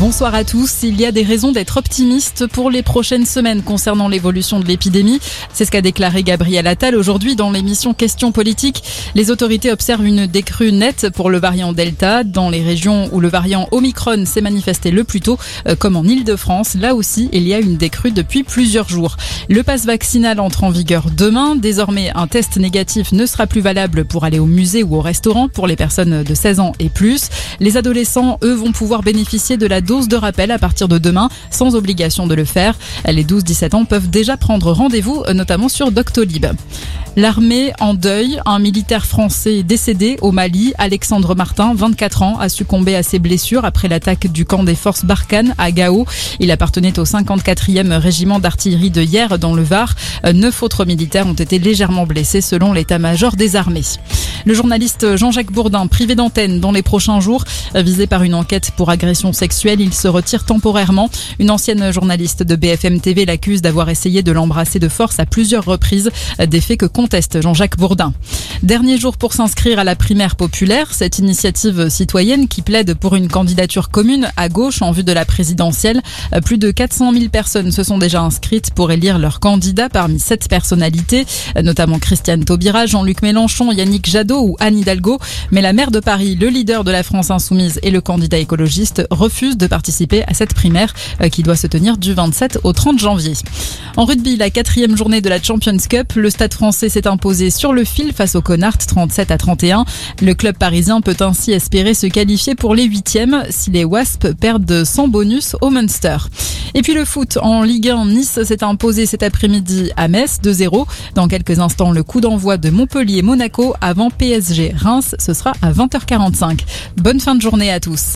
Bonsoir à tous. Il y a des raisons d'être optimiste pour les prochaines semaines concernant l'évolution de l'épidémie. C'est ce qu'a déclaré Gabriel Attal aujourd'hui dans l'émission Questions politiques. Les autorités observent une décrue nette pour le variant Delta dans les régions où le variant Omicron s'est manifesté le plus tôt, euh, comme en Ile-de-France. Là aussi, il y a une décrue depuis plusieurs jours. Le passe vaccinal entre en vigueur demain. Désormais, un test négatif ne sera plus valable pour aller au musée ou au restaurant pour les personnes de 16 ans et plus. Les adolescents, eux, vont pouvoir bénéficier de la dose de rappel à partir de demain, sans obligation de le faire. Les 12-17 ans peuvent déjà prendre rendez-vous, notamment sur Doctolib. L'armée en deuil, un militaire français décédé au Mali, Alexandre Martin, 24 ans, a succombé à ses blessures après l'attaque du camp des forces Barkhane à Gao. Il appartenait au 54e régiment d'artillerie de hier dans le Var. Neuf autres militaires ont été légèrement blessés selon l'état-major des armées. Le journaliste Jean-Jacques Bourdin, privé d'antenne dans les prochains jours, visé par une enquête pour agression sexuelle, il se retire temporairement. Une ancienne journaliste de BFM TV l'accuse d'avoir essayé de l'embrasser de force à plusieurs reprises, des faits que conteste Jean-Jacques Bourdin. Dernier jour pour s'inscrire à la primaire populaire, cette initiative citoyenne qui plaide pour une candidature commune à gauche en vue de la présidentielle. Plus de 400 000 personnes se sont déjà inscrites pour élire leur candidat parmi sept personnalités, notamment Christiane Taubira, Jean-Luc Mélenchon, Yannick Jadot ou Anne Hidalgo. Mais la maire de Paris, le leader de la France insoumise et le candidat écologiste refusent de participer à cette primaire euh, qui doit se tenir du 27 au 30 janvier. En rugby, la quatrième journée de la Champions Cup, le stade français s'est imposé sur le fil face au Connard 37 à 31. Le club parisien peut ainsi espérer se qualifier pour les huitièmes si les Wasps perdent sans bonus au Munster. Et puis le foot en Ligue 1, Nice s'est imposé cet après-midi à Metz 2-0. Dans quelques instants, le coup d'envoi de Montpellier-Monaco avant PSG Reims, ce sera à 20h45. Bonne fin de journée à tous.